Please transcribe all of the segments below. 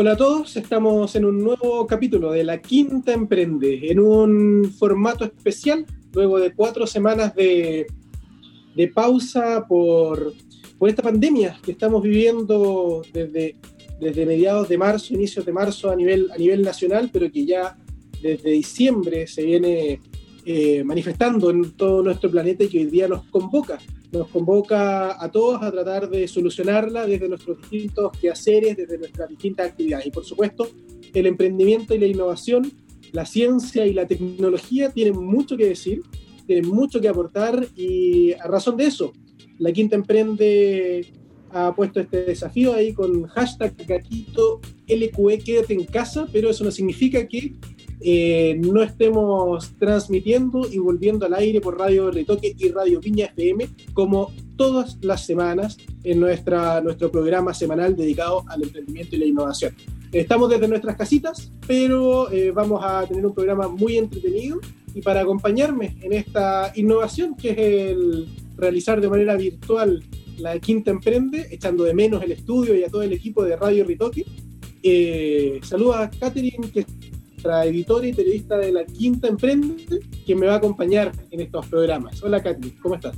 Hola a todos, estamos en un nuevo capítulo de La Quinta Emprende, en un formato especial, luego de cuatro semanas de, pausa por, esta pandemia que estamos viviendo desde, desde mediados de marzo, inicios de marzo a nivel, a nivel nacional, pero que ya desde diciembre se viene eh, manifestando en todo nuestro planeta y que hoy día nos convoca nos convoca a todos a tratar de solucionarla desde nuestros distintos quehaceres, desde nuestras distintas actividades. Y por supuesto, el emprendimiento y la innovación, la ciencia y la tecnología tienen mucho que decir, tienen mucho que aportar y a razón de eso, la Quinta Emprende ha puesto este desafío ahí con hashtag gatito LQE, quédate en casa, pero eso no significa que eh, no estemos transmitiendo y volviendo al aire por Radio Retoque y Radio Viña FM como todas las semanas en nuestra, nuestro programa semanal dedicado al emprendimiento y la innovación. Estamos desde nuestras casitas, pero eh, vamos a tener un programa muy entretenido y para acompañarme en esta innovación que es el realizar de manera virtual la Quinta Emprende, echando de menos el estudio y a todo el equipo de Radio Ritoque. Eh, saluda a Catherine, que nuestra editora y periodista de la Quinta Emprende, que me va a acompañar en estos programas. Hola Katy, ¿cómo estás?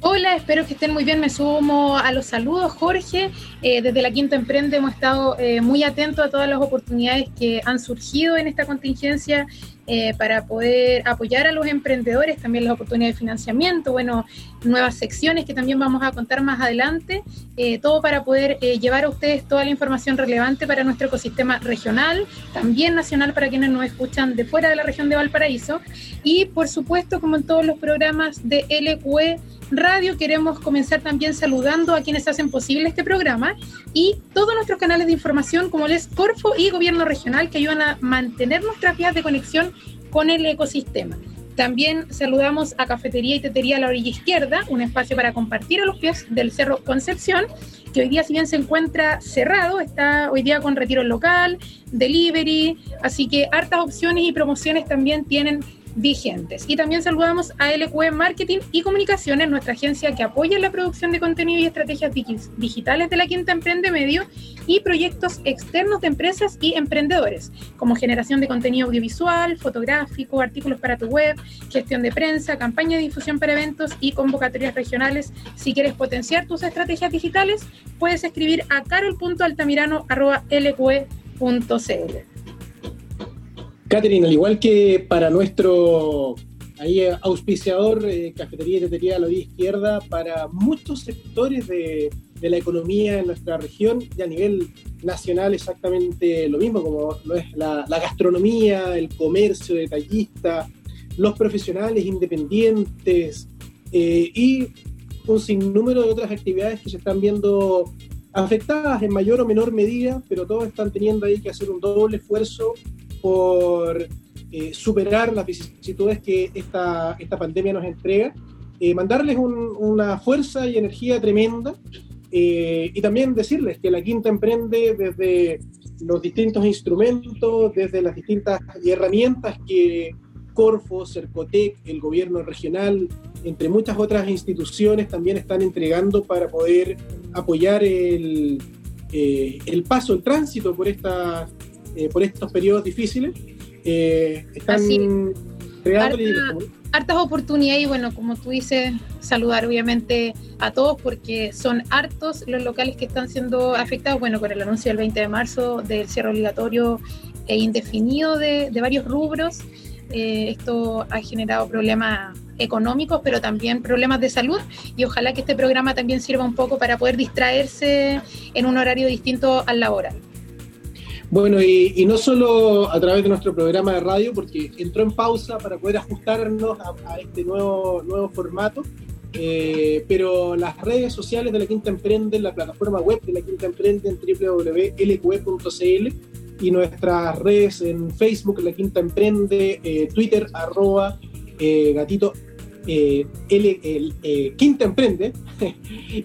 Hola, espero que estén muy bien. Me sumo a los saludos, Jorge. Eh, desde la Quinta Emprende hemos estado eh, muy atentos a todas las oportunidades que han surgido en esta contingencia eh, para poder apoyar a los emprendedores, también las oportunidades de financiamiento, bueno, nuevas secciones que también vamos a contar más adelante, todo para poder llevar a ustedes toda la información relevante para nuestro ecosistema regional, también nacional para quienes nos escuchan de fuera de la región de Valparaíso. Y por supuesto, como en todos los programas de LQE, Radio queremos comenzar también saludando a quienes hacen posible este programa y todos nuestros canales de información como les Corfo y Gobierno Regional que ayudan a mantener nuestras vías de conexión con el ecosistema. También saludamos a Cafetería y Tetería a la orilla izquierda, un espacio para compartir a los pies del Cerro Concepción, que hoy día si bien se encuentra cerrado, está hoy día con retiro local, delivery, así que hartas opciones y promociones también tienen vigentes. Y también saludamos a LQE Marketing y Comunicaciones, nuestra agencia que apoya la producción de contenido y estrategias digitales de la Quinta Emprende Medio y proyectos externos de empresas y emprendedores, como generación de contenido audiovisual, fotográfico, artículos para tu web, gestión de prensa, campaña de difusión para eventos y convocatorias regionales. Si quieres potenciar tus estrategias digitales, puedes escribir a carol.altamirano.lqe.cl. Catherine, al igual que para nuestro ahí, auspiciador, eh, Cafetería y Tetería de la Vía Izquierda, para muchos sectores de, la economía en nuestra región y a nivel nacional exactamente lo mismo, como lo es la, gastronomía, el comercio detallista, los profesionales independientes eh, y un sinnúmero de otras actividades que se están viendo afectadas en mayor o menor medida, pero todos están teniendo ahí que hacer un doble esfuerzo por eh, superar las vicisitudes que esta, esta pandemia nos entrega, eh, mandarles una fuerza y energía tremenda eh, y también decirles que la Quinta emprende desde los distintos instrumentos, desde las distintas herramientas que Corfo, Cercotec, el gobierno regional, entre muchas otras instituciones también están entregando para poder apoyar el, el paso, el tránsito por esta eh, por estos periodos difíciles, eh, están creando... hartas oportunidades y bueno, como tú dices, saludar obviamente a todos porque son hartos los locales que están siendo afectados, bueno, con el anuncio del 20 de marzo del cierre obligatorio e indefinido de, varios rubros. Eh, esto ha generado problemas económicos, pero también problemas de salud y ojalá que este programa también sirva un poco para poder distraerse en un horario distinto al laboral. Bueno, y, no solo a través de nuestro programa de radio, porque entró en pausa para poder ajustarnos a, este nuevo, nuevo formato, eh, pero las redes sociales de la Quinta Emprende, la plataforma web de la Quinta Emprende en www.lqe.cl y nuestras redes en Facebook, la Quinta Emprende, eh, Twitter, arroba eh, gatito L, Quinta Emprende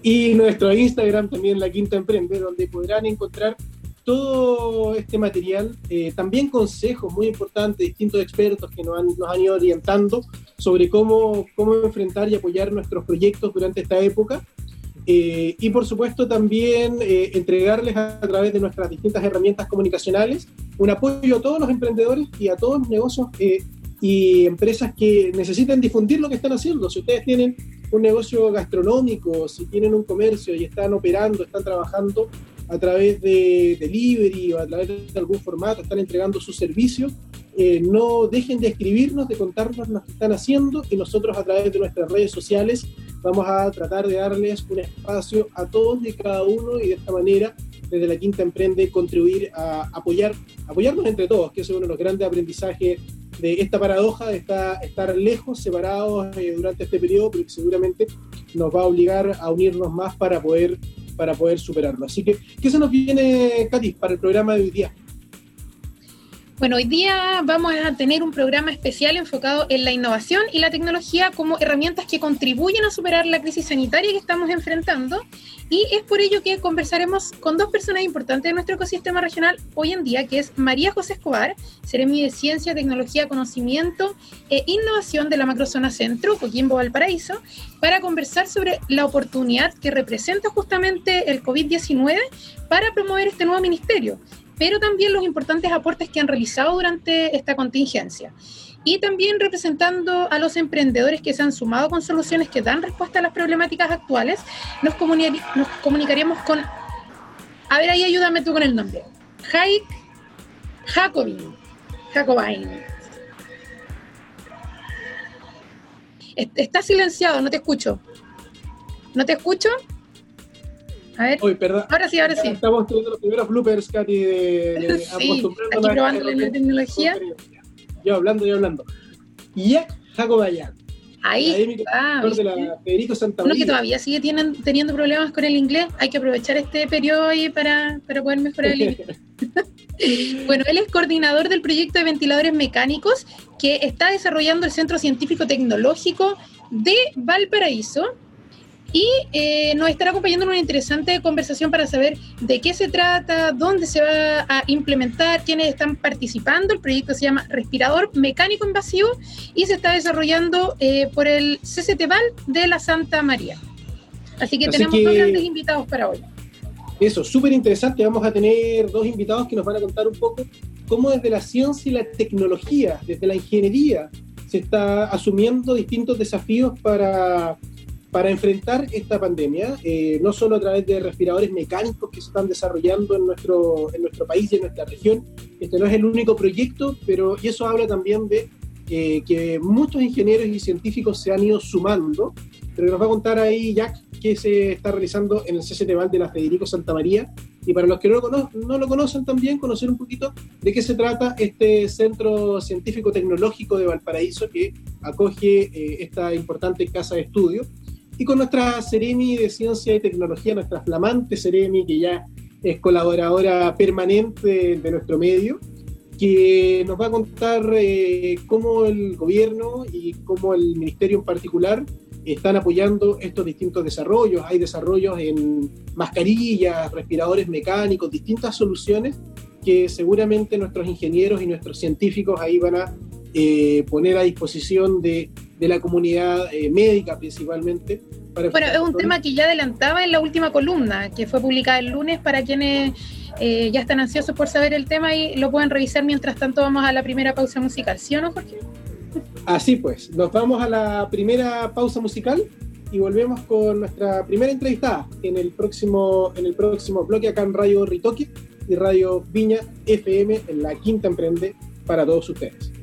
y nuestro Instagram también la Quinta Emprende, donde podrán encontrar todo este material, eh, también consejos muy importantes, distintos expertos que nos han, nos han ido orientando sobre cómo, cómo enfrentar y apoyar nuestros proyectos durante esta época. Eh, y por supuesto también eh, entregarles a, través de nuestras distintas herramientas comunicacionales un apoyo a todos los emprendedores y a todos los negocios y empresas que necesiten difundir lo que están haciendo. Si ustedes tienen un negocio gastronómico, si tienen un comercio y están operando, están trabajando a través de delivery o a través de algún formato, están entregando sus servicios, eh, no dejen de escribirnos, de contarnos lo que están haciendo y nosotros a través de nuestras redes sociales vamos a tratar de darles un espacio a todos y cada uno y de esta manera desde la Quinta Emprende contribuir a apoyar, apoyarnos entre todos, que es uno de los grandes aprendizajes de esta paradoja de estar, estar lejos, separados eh, durante este periodo, pero que seguramente nos va a obligar a unirnos más para poder para poder superarlo. Así que, ¿qué se nos viene, Katy, para el programa de hoy día? Bueno, hoy día vamos a tener un programa especial enfocado en la innovación y la tecnología como herramientas que contribuyen a superar la crisis sanitaria que estamos enfrentando. Y es por ello que conversaremos con dos personas importantes de nuestro ecosistema regional hoy en día, que es María José Escobar, Seremi de Ciencia, Tecnología, Conocimiento e Innovación de la Macrozona Centro, Coquimbo Valparaíso, para conversar sobre la oportunidad que representa justamente el COVID-19 para promover este nuevo ministerio pero también los importantes aportes que han realizado durante esta contingencia. Y también representando a los emprendedores que se han sumado con soluciones que dan respuesta a las problemáticas actuales, nos, nos comunicaríamos con... A ver, ahí ayúdame tú con el nombre. Haik Jacobin. Jacobin. Está silenciado, no te escucho. ¿No te escucho? A ver. Ahora sí, ahora sí. Estamos teniendo los primeros bloopers, Katy, de, sí, aquí probando la tecnología. Yo hablando, yo hablando. Jaco Jacobayan. Ahí está. De la Federico Santa Uno que todavía sigue tienen, teniendo problemas con el inglés. Hay que aprovechar este periodo ahí para, para poder mejorar el inglés. bueno, él es coordinador del proyecto de ventiladores mecánicos que está desarrollando el Centro Científico Tecnológico de Valparaíso y eh, nos estará acompañando en una interesante conversación para saber de qué se trata, dónde se va a implementar, quiénes están participando. El proyecto se llama Respirador Mecánico Invasivo y se está desarrollando eh, por el CCTVAL de la Santa María. Así que tenemos dos grandes invitados para hoy. Eso, súper interesante. Vamos a tener dos invitados que nos van a contar un poco cómo desde la ciencia y la tecnología, desde la ingeniería, se está asumiendo distintos desafíos para para enfrentar esta pandemia, eh, no solo a través de respiradores mecánicos que se están desarrollando en nuestro, en nuestro país y en nuestra región. Este no es el único proyecto, pero y eso habla también de eh, que muchos ingenieros y científicos se han ido sumando. Pero nos va a contar ahí Jack qué se está realizando en el CCT de la Federico Santa María. Y para los que no lo, no lo conocen también, conocer un poquito de qué se trata este Centro Científico Tecnológico de Valparaíso que acoge eh, esta importante casa de estudio y con nuestra Seremi de Ciencia y Tecnología, nuestra flamante Seremi, que ya es colaboradora permanente de nuestro medio, que nos va a contar eh, cómo el gobierno y cómo el ministerio en particular están apoyando estos distintos desarrollos. Hay desarrollos en mascarillas, respiradores mecánicos, distintas soluciones que seguramente nuestros ingenieros y nuestros científicos ahí van a eh, poner a disposición de de la comunidad eh, médica principalmente. bueno, es un tema que ya adelantaba en la última columna, que fue publicada el lunes para quienes eh, ya están ansiosos por saber el tema y lo pueden revisar. Mientras tanto, vamos a la primera pausa musical, ¿sí o no, Jorge? Así pues, nos vamos a la primera pausa musical y volvemos con nuestra primera entrevistada en el próximo, en el próximo bloque acá en Radio Ritoque y Radio Viña FM en la Quinta Emprende para todos ustedes.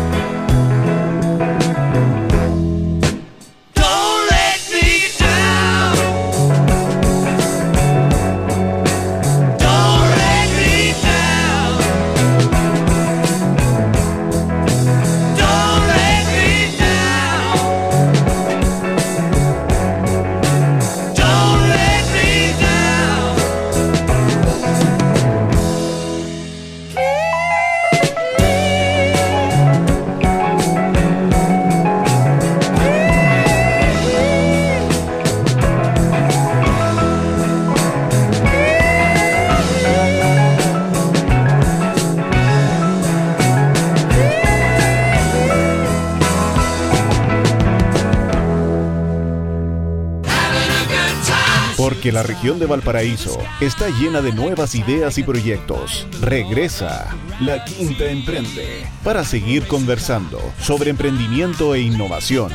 La región de Valparaíso está llena de nuevas ideas y proyectos. Regresa La Quinta Emprende para seguir conversando sobre emprendimiento e innovación.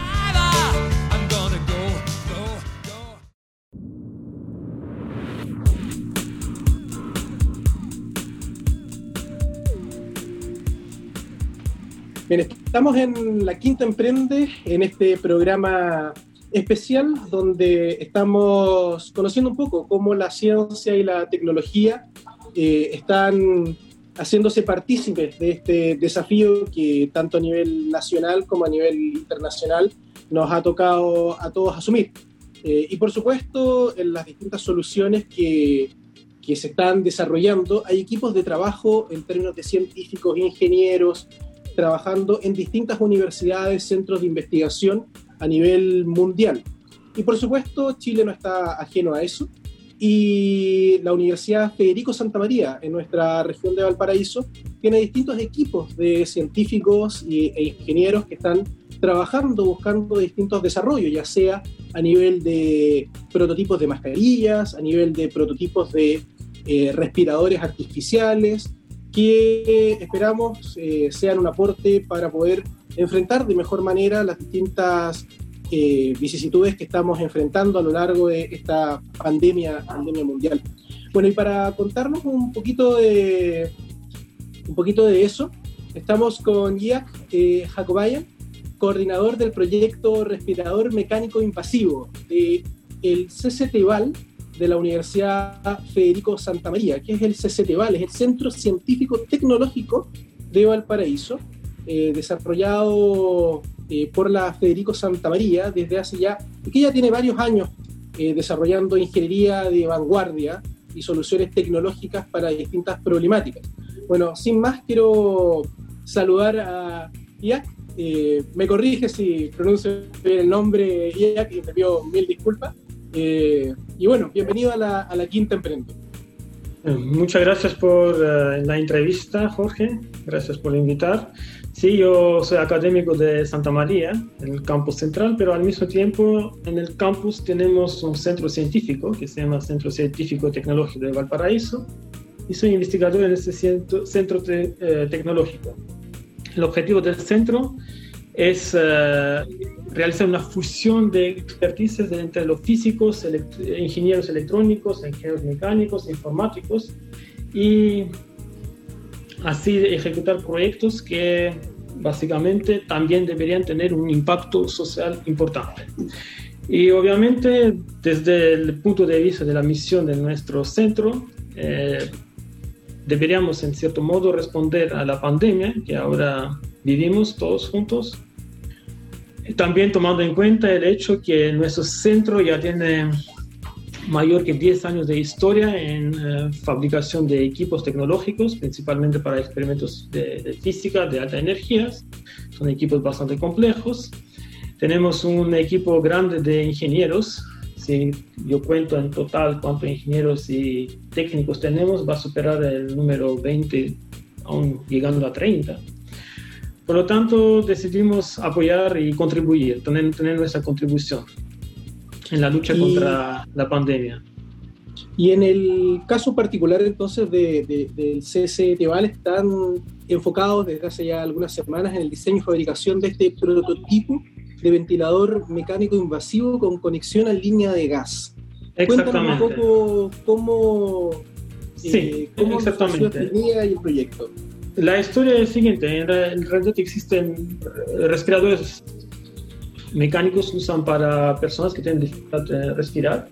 Estamos en La Quinta Emprende, en este programa especial donde estamos conociendo un poco cómo la ciencia y la tecnología eh, están haciéndose partícipes de este desafío que tanto a nivel nacional como a nivel internacional nos ha tocado a todos asumir. Eh, y por supuesto, en las distintas soluciones que, que se están desarrollando, hay equipos de trabajo en términos de científicos, ingenieros, trabajando en distintas universidades, centros de investigación a nivel mundial. Y por supuesto, Chile no está ajeno a eso. Y la Universidad Federico Santa María, en nuestra región de Valparaíso, tiene distintos equipos de científicos y, e ingenieros que están trabajando, buscando distintos desarrollos, ya sea a nivel de prototipos de mascarillas, a nivel de prototipos de eh, respiradores artificiales, que esperamos eh, sean un aporte para poder enfrentar de mejor manera las distintas eh, vicisitudes que estamos enfrentando a lo largo de esta pandemia, pandemia mundial. Bueno, y para contarnos un poquito de, un poquito de eso, estamos con Jack eh, coordinador del proyecto Respirador Mecánico Invasivo de el CCTVAL de la Universidad Federico Santa María, que es el CCTVAL, es el Centro Científico Tecnológico de Valparaíso, eh, desarrollado eh, por la Federico Santa María desde hace ya, que ya tiene varios años eh, desarrollando ingeniería de vanguardia y soluciones tecnológicas para distintas problemáticas. Bueno, sin más, quiero saludar a Iac. Eh, me corrige si pronuncio bien el nombre, Iak, y te pido mil disculpas. Eh, y bueno, bienvenido a la, a la Quinta Emprende. Muchas gracias por la entrevista, Jorge. Gracias por invitar. Sí, yo soy académico de Santa María, en el campus central, pero al mismo tiempo en el campus tenemos un centro científico que se llama Centro Científico Tecnológico de Valparaíso y soy investigador en ese centro, centro eh, tecnológico. El objetivo del centro es eh, realizar una fusión de expertices entre los físicos, ingenieros electrónicos, ingenieros mecánicos, informáticos y así ejecutar proyectos que básicamente también deberían tener un impacto social importante. Y obviamente desde el punto de vista de la misión de nuestro centro, eh, deberíamos en cierto modo responder a la pandemia que ahora vivimos todos juntos. También tomando en cuenta el hecho que nuestro centro ya tiene mayor que 10 años de historia en eh, fabricación de equipos tecnológicos, principalmente para experimentos de, física de alta energía. Son equipos bastante complejos. Tenemos un equipo grande de ingenieros. Si yo cuento en total cuántos ingenieros y técnicos tenemos, va a superar el número 20, aún llegando a 30. Por lo tanto, decidimos apoyar y contribuir, tener, tener nuestra contribución en la lucha contra la pandemia. Y en el caso particular entonces de, del CSE Teval están enfocados desde hace ya algunas semanas en el diseño y fabricación de este prototipo de ventilador mecánico invasivo con conexión a línea de gas. Cuéntanos un poco cómo, sí, eh, cómo exactamente. y el proyecto. La historia es la siguiente, en realidad existen respiradores mecánicos usan para personas que tienen dificultad de respirar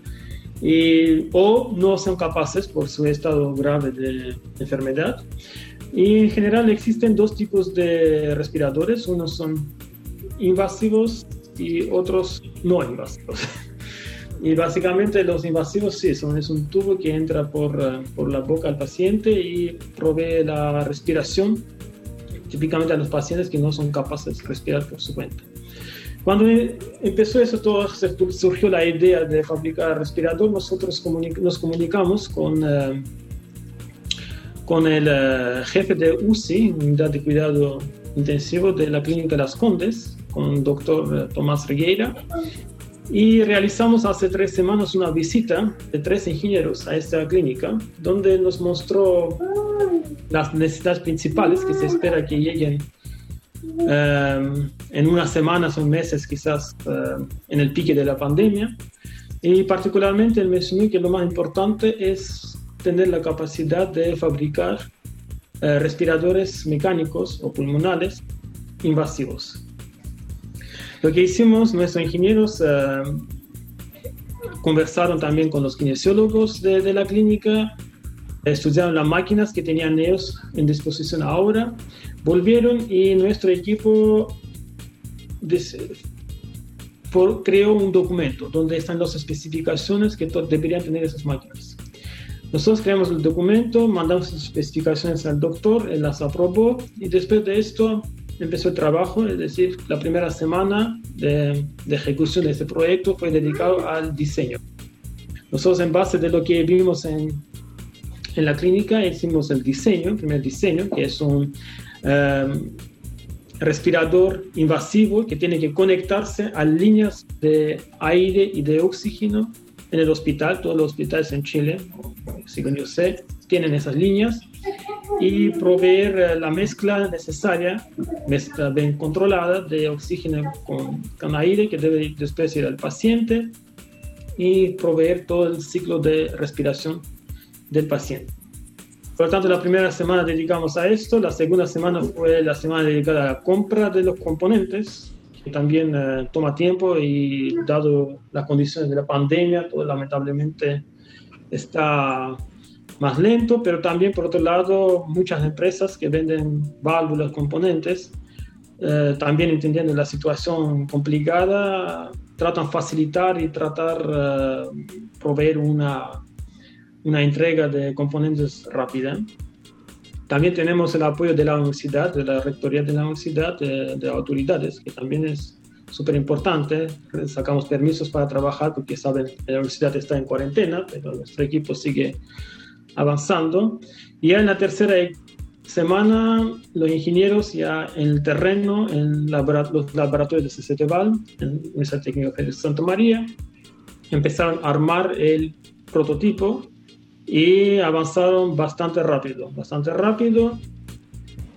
y, o no son capaces por su estado grave de enfermedad. Y en general existen dos tipos de respiradores, unos son invasivos y otros no invasivos. Y básicamente los invasivos sí, son, es un tubo que entra por, eh, por la boca al paciente y provee la respiración típicamente a los pacientes que no son capaces de respirar por su cuenta. Cuando empezó eso todo, surgió la idea de fabricar respirador, nosotros nos comunicamos con, eh, con el eh, jefe de UCI, Unidad de Cuidado Intensivo de la Clínica Las Condes, con el doctor eh, Tomás Regueira, y realizamos hace tres semanas una visita de tres ingenieros a esta clínica, donde nos mostró las necesidades principales que se espera que lleguen Em, en unas semanas o meses quizás em, en el pique de la pandemia. Y particularmente él mencionó que lo más importante es tener la capacidad de fabricar eh, respiradores mecánicos o pulmonales invasivos. Lo que hicimos, nuestros ingenieros em, conversaron también con los kinesiólogos de, de, la clínica, estudiaron las máquinas que tenían ellos en disposición ahora Volvieron y nuestro equipo creó un documento donde están las especificaciones que deberían tener esas máquinas. Nosotros creamos el documento, mandamos las especificaciones al doctor, él las aprobó y después de esto empezó el trabajo, es decir, la primera semana de, de ejecución de este proyecto fue dedicado al diseño. Nosotros en base de lo que vimos en, en la clínica hicimos el diseño, el primer diseño, que es un Em, respirador invasivo que tiene que conectarse a líneas de aire y de oxígeno en el hospital. Todos los hospitales en Chile, según yo sé, tienen esas líneas y proveer eh, la mezcla necesaria, mezcla bien controlada de oxígeno con, con aire que debe después ir al paciente y proveer todo el ciclo de respiración del paciente. Por lo tanto, la primera semana dedicamos a esto, la segunda semana fue la semana dedicada a la compra de los componentes, que también eh, toma tiempo y dado las condiciones de la pandemia, todo lamentablemente está más lento, pero también por otro lado muchas empresas que venden válvulas, componentes, eh, también entendiendo la situación complicada, tratan facilitar y tratar uh, proveer una una entrega de componentes rápida. también tenemos el apoyo de la universidad, de la rectoría de la universidad, de, de autoridades, que también es súper importante. Sacamos permisos para trabajar porque saben la universidad está en cuarentena, pero nuestro equipo sigue avanzando. Y ya en la tercera semana, los ingenieros ya en el terreno, en los laboratorios de CCTVAL, en Universidad Técnica de Santa María, empezaron a armar el prototipo y avanzaron bastante rápido, bastante rápido.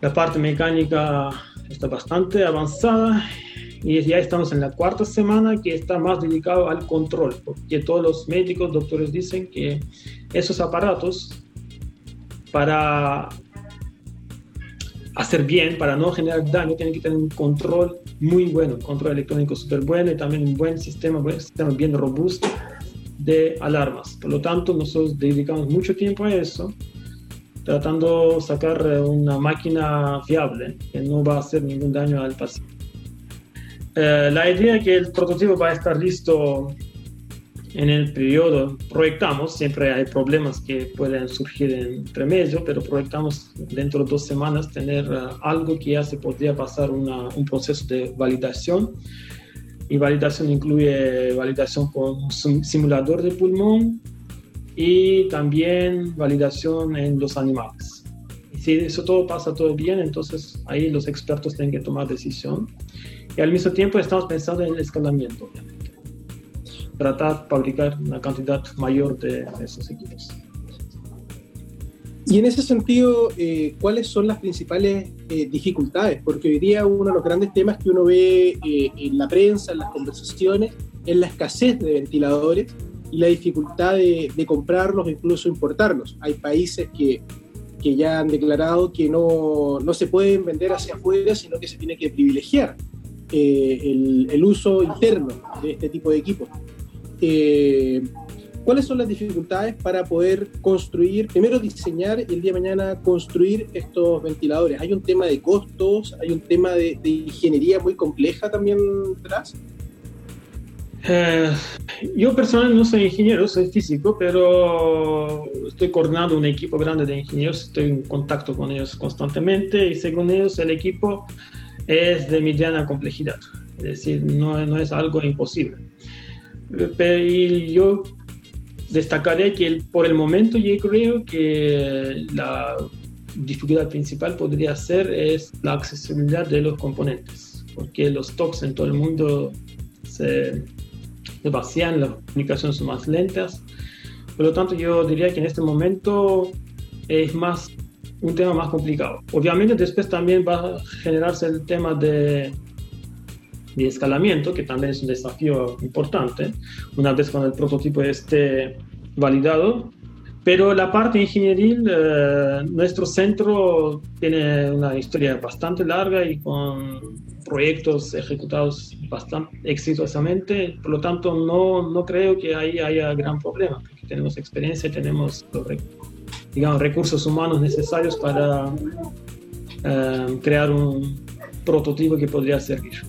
La parte mecánica está bastante avanzada y ya estamos en la cuarta semana que está más dedicado al control, porque todos los médicos, doctores dicen que esos aparatos para hacer bien, para no generar daño, tienen que tener un control muy bueno, control electrónico súper bueno y también un buen sistema, un sistema bien robusto de alarmas. Por lo tanto, nosotros dedicamos mucho tiempo a eso, tratando de sacar una máquina fiable que no va a hacer ningún daño al paciente. Eh, la idea es que el prototipo va a estar listo en el periodo, proyectamos, siempre hay problemas que pueden surgir entre medio, pero proyectamos dentro de dos semanas tener eh, algo que ya se podría pasar un proceso de validación. Y validación incluye validación con un simulador de pulmón y también validación en los animales. Y si eso todo pasa todo bien, entonces ahí los expertos tienen que tomar decisión y al mismo tiempo estamos pensando en el escalamiento, obviamente. Tratar de fabricar una cantidad mayor de esos equipos. Y en ese sentido, eh, ¿cuáles son las principales eh, dificultades? Porque hoy día uno de los grandes temas que uno ve eh, en la prensa, en las conversaciones, es la escasez de ventiladores y la dificultad de, de comprarlos incluso importarlos. Hay países que, que ya han declarado que no, no, se pueden vender hacia afuera, sino que se tiene que privilegiar eh, el, uso interno de este tipo de equipos. ¿Cuáles son las dificultades para poder construir, primero diseñar y el día de mañana construir estos ventiladores? ¿Hay un tema de costos? ¿Hay un tema de, ingeniería muy compleja también detrás? Eh, yo personalmente no soy ingeniero, soy físico, pero estoy coordinando un equipo grande de ingenieros, estoy en contacto con ellos constantemente y según ellos el equipo es de mediana complejidad, es decir, no, no es algo imposible. Pero yo destacaré que por el momento yo creo que la dificultad principal podría ser es la accesibilidad de los componentes, porque los stocks en todo el mundo se, se vacían, las comunicaciones son más lentas. Por lo tanto, yo diría que en este momento es más un tema más complicado. Obviamente después también va a generarse el tema de, de escalamiento, que también es un desafío importante, una vez cuando el prototipo esté validado. Pero la parte ingenieril, eh, nuestro centro tiene una historia bastante larga y con proyectos ejecutados bastante exitosamente, por lo tanto no, no creo que ahí haya gran problema, porque tenemos experiencia, tenemos los digamos, recursos humanos necesarios para eh, crear un prototipo que podría servir.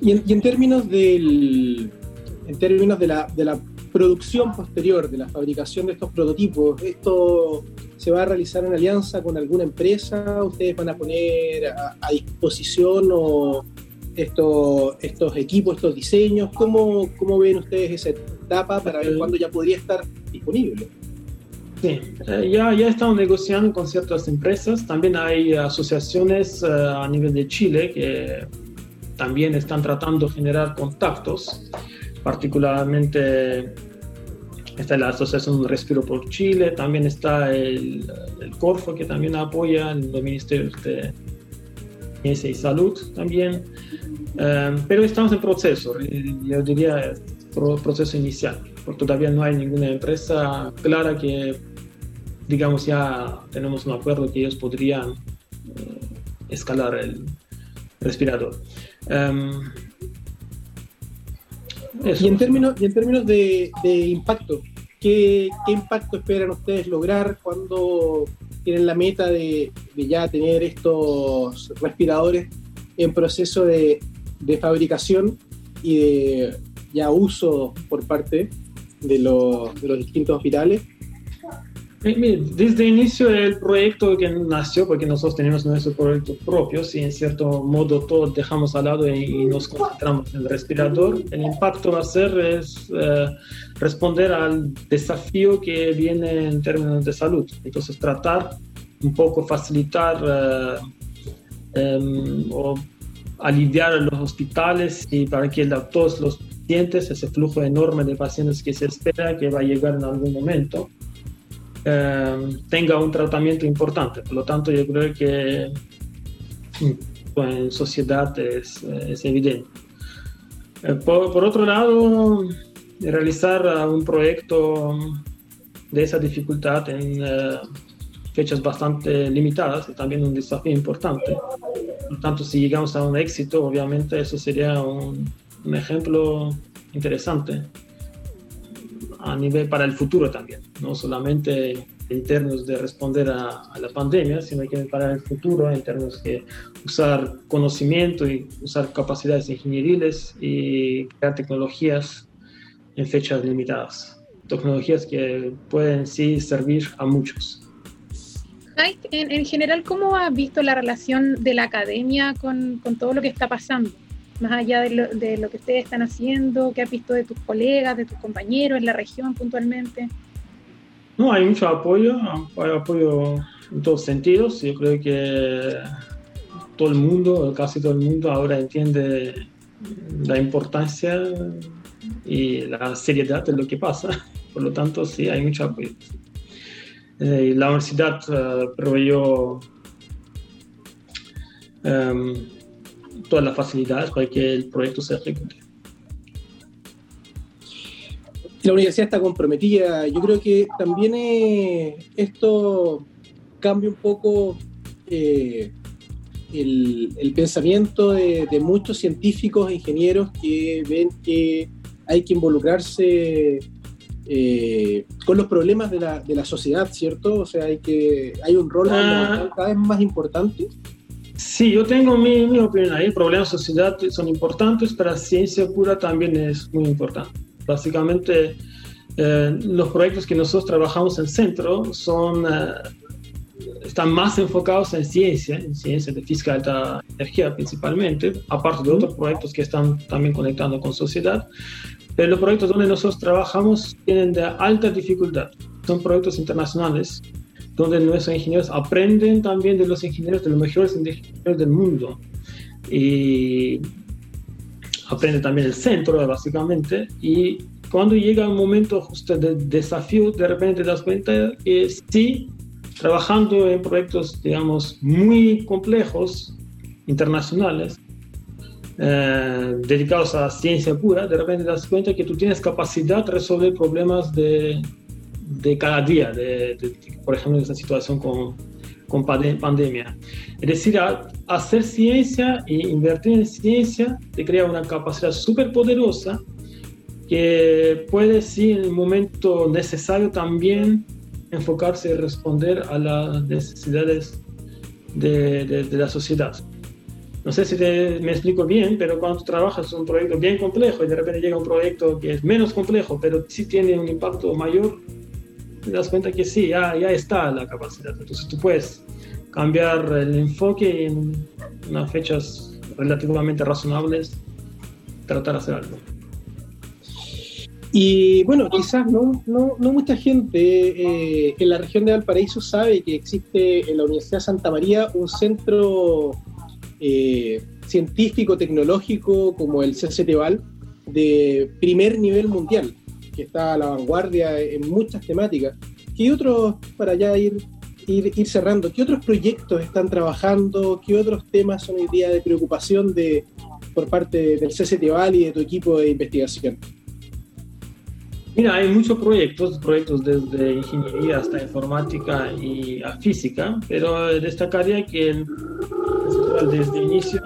Y en, y en términos del en términos de la, de la producción posterior, de la fabricación de estos prototipos, ¿esto se va a realizar en alianza con alguna empresa? ¿Ustedes van a poner a, a disposición o estos, estos equipos, estos diseños? ¿Cómo, ¿Cómo ven ustedes esa etapa para ver cuándo ya podría estar disponible? Sí, eh, ya, ya estamos negociando con ciertas empresas. También hay asociaciones eh, a nivel de Chile que también están tratando de generar contactos. Particularmente está la Asociación Respiro por Chile, también está el, el Corfo que también apoya los ministerios de Ciencia y Salud también. Eh, pero estamos en proceso, yo diría proceso inicial, porque todavía no hay ninguna empresa clara que digamos, ya tenemos un acuerdo que ellos podrían eh, escalar el respirador. Um, y en términos, y en términos de, de impacto, ¿qué, ¿qué, impacto esperan ustedes lograr cuando tienen la meta de, de ya tener estos respiradores en proceso de, de, fabricación y de ya uso por parte de, los, de los distintos hospitales? Eh, desde el inicio del proyecto que nació, porque nosotros tenemos nuestros proyectos propios y en cierto modo todos dejamos al lado y, nos concentramos en el respirador, el impacto va a ser es, eh, responder al desafío que viene en términos de salud. Entonces tratar un poco facilitar eh, em, o aliviar a los hospitales y para que todos los pacientes, ese flujo enorme de pacientes que se espera que va a llegar en algún momento, Em, tenga un tratamiento importante. Por lo tanto, yo creo que mm, en sociedad es, es evidente. Eh, por, otro lado, realizar un proyecto de esa dificultad en eh, fechas bastante limitadas es también un desafío importante. Por tanto, si llegamos a un éxito, obviamente eso sería un ejemplo interesante a nivel para el futuro también, no solamente en términos de responder a, la pandemia, sino que para el futuro en términos de usar conocimiento y usar capacidades ingenieriles y crear tecnologías en fechas limitadas. Tecnologías que pueden sí servir a muchos. En, en general, ¿cómo has visto la relación de la academia con, con todo lo que está pasando? Más allá de lo, de lo, que ustedes están haciendo, qué has visto de tus colegas, de tus compañeros en la región puntualmente. No, hay mucho apoyo, hay apoyo en todos sentidos. Yo creo que todo el mundo, casi todo el mundo ahora entiende la importancia y la seriedad de lo que pasa. Por lo tanto, sí, hay mucho apoyo. Eh, la universidad uh, proveyó um, todas las facilidades para que el proyecto se ejecute. La universidad está comprometida. Yo creo que también eh, esto cambia un poco eh, el, pensamiento de, muchos científicos e ingenieros que ven que hay que involucrarse eh, con los problemas de la, de la, sociedad, ¿cierto? O sea, hay, que, hay un rol ah. cada vez más importante Sí, yo tengo mi, mi opinión ahí. Problemas de sociedad son importantes, pero la ciencia pura también es muy importante. Básicamente, eh, los proyectos que nosotros trabajamos en el centro son, eh, están más enfocados en ciencia, en ciencia de física de alta energía principalmente, aparte de otros proyectos que están también conectando con sociedad. Pero los proyectos donde nosotros trabajamos tienen de alta dificultad. Son proyectos internacionales donde nuestros ingenieros aprenden también de los ingenieros, de los mejores ingenieros del mundo. Y aprende también el centro, básicamente. Y cuando llega un momento justo de desafío, de repente te das cuenta que sí, trabajando en proyectos, digamos, muy complejos, internacionales, eh, dedicados a ciencia pura, de repente te das cuenta que tú tienes capacidad de resolver problemas de, de cada día, de, por ejemplo, en esta situación con, con pandemia. Es decir, hacer ciencia e invertir en ciencia te crea una capacidad súper poderosa que puede, sí, en el momento necesario también enfocarse y responder a las necesidades de, de, la sociedad. No sé si me explico bien, pero cuando trabajas un proyecto bien complejo y de repente llega un proyecto que es menos complejo, pero sí tiene un impacto mayor te das cuenta que sí, ya, ya está la capacidad. Entonces tú puedes cambiar el enfoque en unas fechas relativamente razonables, tratar de hacer algo. Y bueno, quizás no, no, no mucha gente eh, en la región de Valparaíso sabe que existe en la Universidad Santa María un centro eh, científico, tecnológico como el CCTVAL de primer nivel mundial que está a la vanguardia en muchas temáticas. ¿Qué otros, para ya ir, ir, ir cerrando, qué otros proyectos están trabajando? ¿Qué otros temas son hoy día de preocupación de, por parte del CCTVAL y de tu equipo de investigación? Mira, hay muchos proyectos, proyectos desde ingeniería hasta informática y a física, pero destacaría que el, desde inicio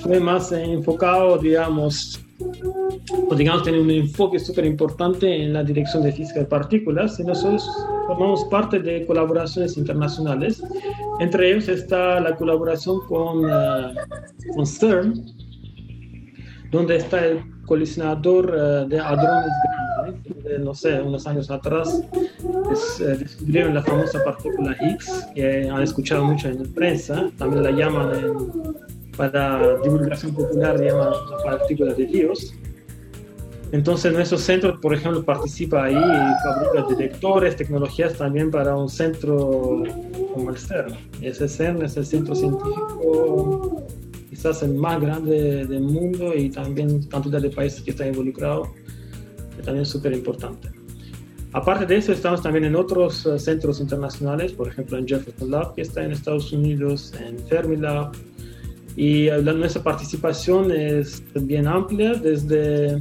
fue más enfocado, digamos, o digamos, tiene un enfoque súper importante en la dirección de física de partículas y nosotros formamos parte de colaboraciones internacionales. Entre ellos está la colaboración con, uh, con CERN, donde está el colisionador uh, de hadrones donde, no sé, unos años atrás eh, descubrieron la famosa partícula Higgs, que han escuchado mucho en la prensa, también la llaman para divulgación popular, llaman la partícula de Dios. Entonces, nuestro centro, por ejemplo, participa ahí y fabrica detectores, tecnologías también para un centro como el CERN. Ese CERN es el centro científico quizás el más grande del mundo y también cantidad de países que están involucrados, que también es súper importante. Aparte de eso, estamos también en otros eh, centros internacionales, por ejemplo en Jefferson Lab, que está en Estados Unidos, en Fermilab, y eh, nuestra participación es bien amplia, desde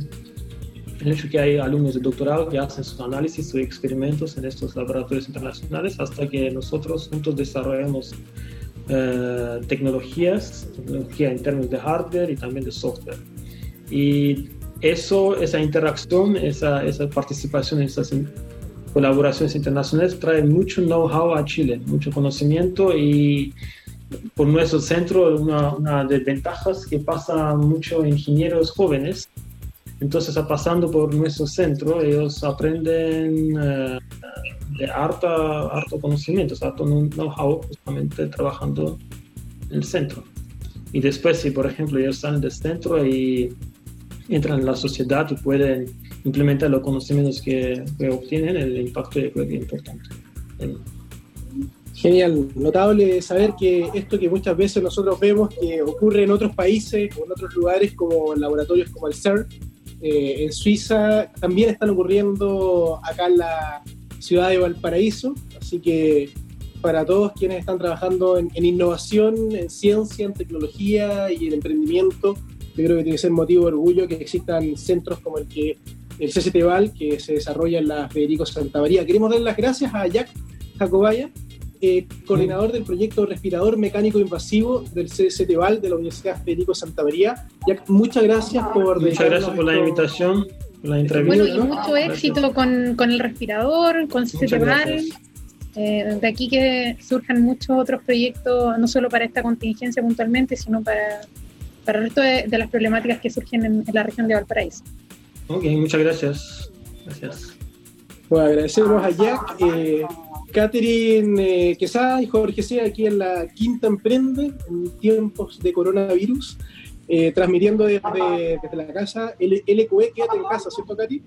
el hecho que hay alumnos de doctorado que hacen sus análisis, sus experimentos en estos laboratorios internacionales, hasta que nosotros juntos desarrollamos eh, tecnologías, tecnología en términos de hardware y también de software. Y eso, esa interacción, esa, esa participación en esas colaboraciones internacionales trae mucho know-how a Chile, mucho conocimiento y por nuestro centro una, una de ventajas que pasa mucho ingenieros jóvenes. Entonces, pasando por nuestro centro, ellos aprenden eh, de harta, harto conocimiento, harto know-how justamente trabajando en el centro. Y después, si por ejemplo ellos salen del centro y entran en la sociedad y pueden implementar los conocimientos que, obtienen, el impacto es importante. Genial, notable saber que esto que muchas veces nosotros vemos que ocurre en otros países o en otros lugares como laboratorios como el CERN, eh, en Suiza, también están ocurriendo acá en la, ciudad de Valparaíso, así que para todos quienes están trabajando en, innovación, en ciencia, en tecnología y en emprendimiento, yo creo que tiene que ser motivo de orgullo que existan centros como el que el CCT Val, que se desarrolla en la Federico Santa María. Queremos dar las gracias a Jack Jacobaya, eh, coordinador del proyecto Respirador Mecánico Invasivo del CCT Val de la Universidad Federico Santa María. Jack, muchas gracias por... Muchas gracias por la invitación. Bueno, y mucho éxito con, con, el respirador, con CCTVAL. Eh, de aquí que surjan muchos otros proyectos, no solo para esta contingencia puntualmente, sino para, para el resto de, las problemáticas que surgen en, la región de Valparaíso. Ok, muchas gracias. Gracias. Bueno, agradecemos a Jack, eh, Catherine eh, Quesada y Jorge C. aquí en la Quinta Emprende, en tiempos de coronavirus. Eh, transmitiendo desde, desde, la casa. LQE, quédate en casa, ¿cierto, Katy?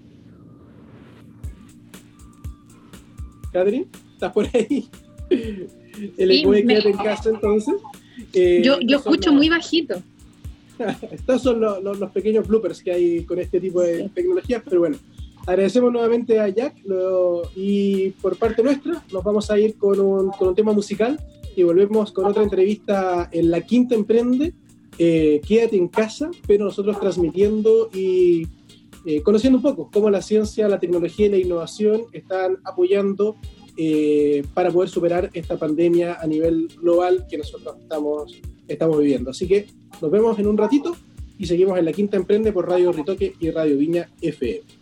Catherine, ¿estás por ahí? LQE, quédate en casa, entonces. Eh, yo yo escucho muy bajito. Estos son los, los, pequeños bloopers que hay con este tipo de tecnologías, pero bueno. Agradecemos nuevamente a Jack y por parte nuestra nos vamos a ir con un, con un tema musical y volvemos con otra entrevista en La Quinta Emprende eh, quédate en casa, pero nosotros transmitiendo y eh, conociendo un poco cómo la ciencia, la tecnología y la innovación están apoyando eh, para poder superar esta pandemia a nivel global que nosotros estamos, estamos viviendo. Así que nos vemos en un ratito y seguimos en la Quinta Emprende por Radio Ritoque y Radio Viña FM.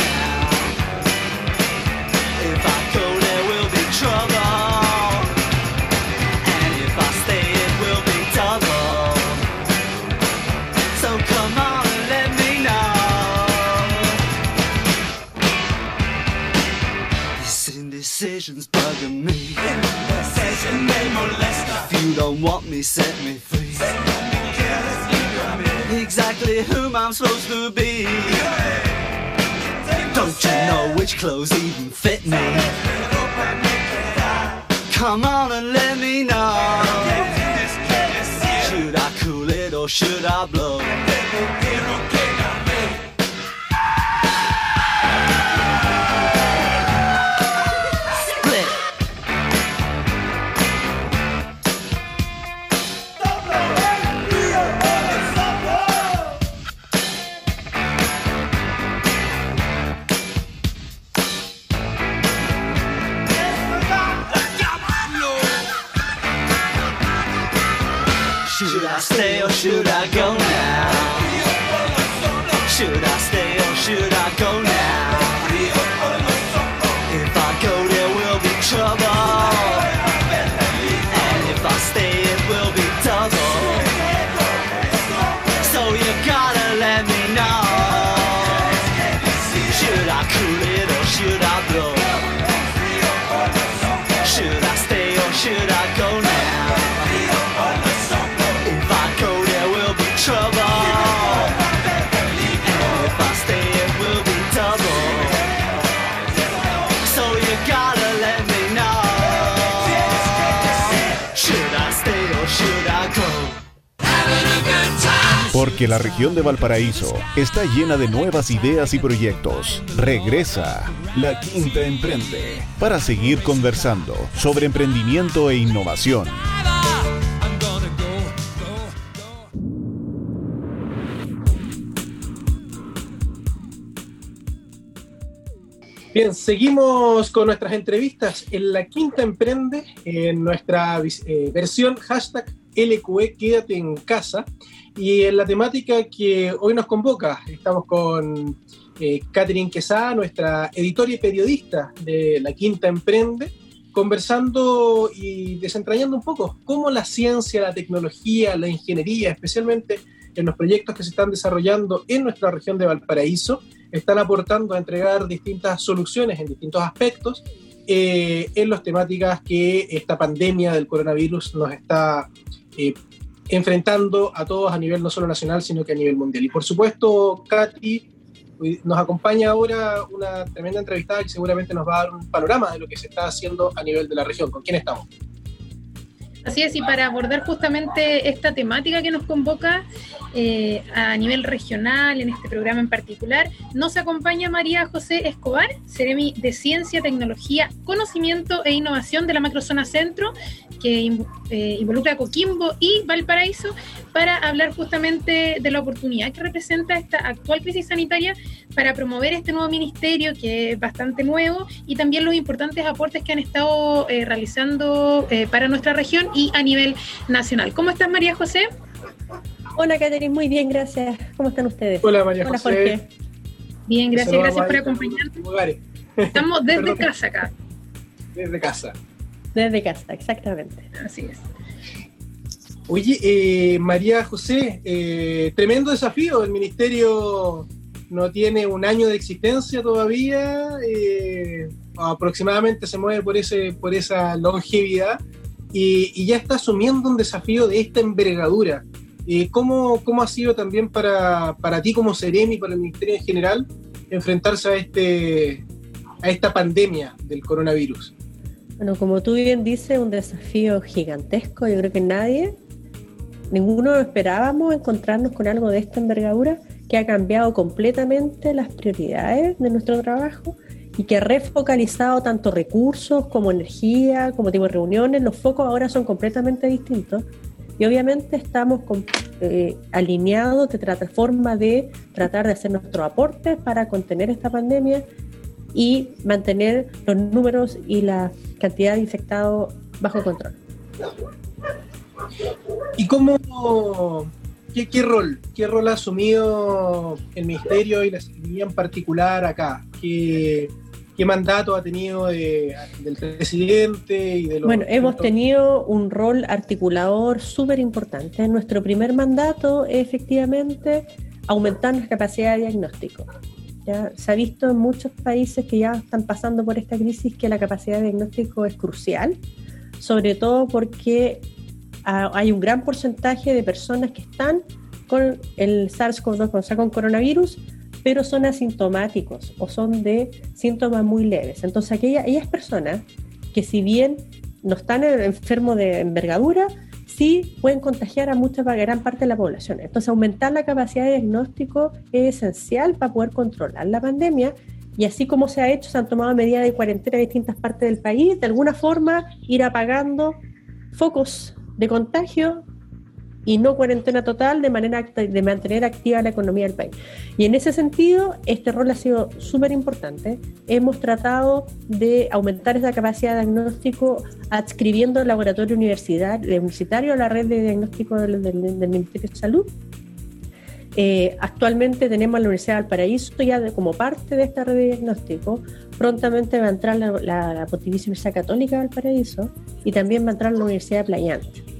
Indecision's bugging me. Indecision may molest If you don't want me, set me free. Exactly whom I'm supposed to be. Don't you know which clothes even fit me? Come on and let me know. Should I cool it or should I blow? Should I go Porque la región de Valparaíso está llena de nuevas ideas y proyectos. Regresa La Quinta Emprende para seguir conversando sobre emprendimiento e innovación. Bien, seguimos con nuestras entrevistas en la Quinta Emprende, en nuestra eh, versión hashtag LQE Quédate en casa. Y en la temática que hoy nos convoca, estamos con eh, Catherine Quesada, nuestra editora y periodista de la Quinta Emprende, conversando y desentrañando un poco cómo la ciencia, la tecnología, la ingeniería, especialmente en los proyectos que se están desarrollando en nuestra región de Valparaíso, están aportando a entregar distintas soluciones en distintos aspectos eh, en las temáticas que esta pandemia del coronavirus nos está eh, enfrentando a todos a nivel no solo nacional, sino que a nivel mundial. Y por supuesto, Katy, nos acompaña ahora una tremenda entrevistada que seguramente nos va a dar un panorama de lo que se está haciendo a nivel de la región. ¿Con quién estamos? Así es, y para abordar justamente esta temática que nos convoca eh, a nivel regional, en este programa en particular, nos acompaña María José Escobar, Ceremi de Ciencia, Tecnología, Conocimiento e Innovación de la Macrozona Centro, que eh, involucra a Coquimbo y Valparaíso, para hablar justamente de la oportunidad que representa esta actual crisis sanitaria para promover este nuevo ministerio, que es bastante nuevo, y también los importantes aportes que han estado eh, realizando para nuestra región y a nivel nacional. ¿Cómo estás, María José? Hola, Catherine, muy bien, gracias. ¿Cómo están ustedes? Hola, María Hola, José. Jorge. Bien, gracias, gracias por acompañarnos. Estamos desde Perdón. casa acá. desde casa. Desde casa, exactamente. Así es. Oye, eh, María José, eh, tremendo desafío. El ministerio no tiene un año de existencia todavía. eh, aproximadamente se mueve por, ese, por esa longevidad y, y ya está asumiendo un desafío de esta envergadura. Eh, ¿cómo, ¿Cómo ha sido también para, para ti como Seremi, para el ministerio en general, enfrentarse a, este, a esta pandemia del coronavirus? Bueno, como tú bien dices, un desafío gigantesco. Yo creo que nadie, ninguno esperábamos encontrarnos con algo de esta envergadura que ha cambiado completamente las prioridades de nuestro trabajo y que ha refocalizado tanto recursos como energía, como tipo de reuniones. Los focos ahora son completamente distintos. Y obviamente estamos eh, alineados de forma de tratar de hacer nuestros aportes para contener esta pandemia y mantener los números y la cantidad de infectados bajo control. ¿Y cómo, qué, qué rol, qué rol ha asumido el ministerio y la Secretaría en particular acá? ¿Qué, qué mandato ha tenido de- del presidente y de los... Bueno, hemos tenido un rol articulador súper importante. Nuestro primer mandato es efectivamente aumentar nuestra capacidad de diagnóstico. ¿ya? Se ha visto en muchos países que ya están pasando por esta crisis que la capacidad de diagnóstico es crucial, sobre todo porque ah, hay un gran porcentaje de personas que están con el SARS-CoV-2, o sea, con coronavirus, pero son asintomáticos o son de síntomas muy leves. Entonces, aquellas, personas que si bien no están enfermos de envergadura, sí pueden contagiar a mucha gran parte de la población. Entonces, aumentar la capacidad de diagnóstico es esencial para poder controlar la pandemia. Y así como se ha hecho, se han tomado medidas de cuarentena en distintas partes del país, de alguna forma ir apagando focos de contagio y no cuarentena total de manera de mantener activa la economía del país. Y en ese sentido, este rol ha sido súper importante. Hemos tratado de aumentar esa capacidad de diagnóstico adscribiendo el laboratorio universitario a la red de diagnóstico del, Ministerio de Salud. Eh, actualmente tenemos la Universidad de Valparaíso ya como parte de esta red de diagnóstico. Prontamente va a entrar la, la, Pontificia Universidad Católica de Valparaíso y también va a entrar la Universidad de Playante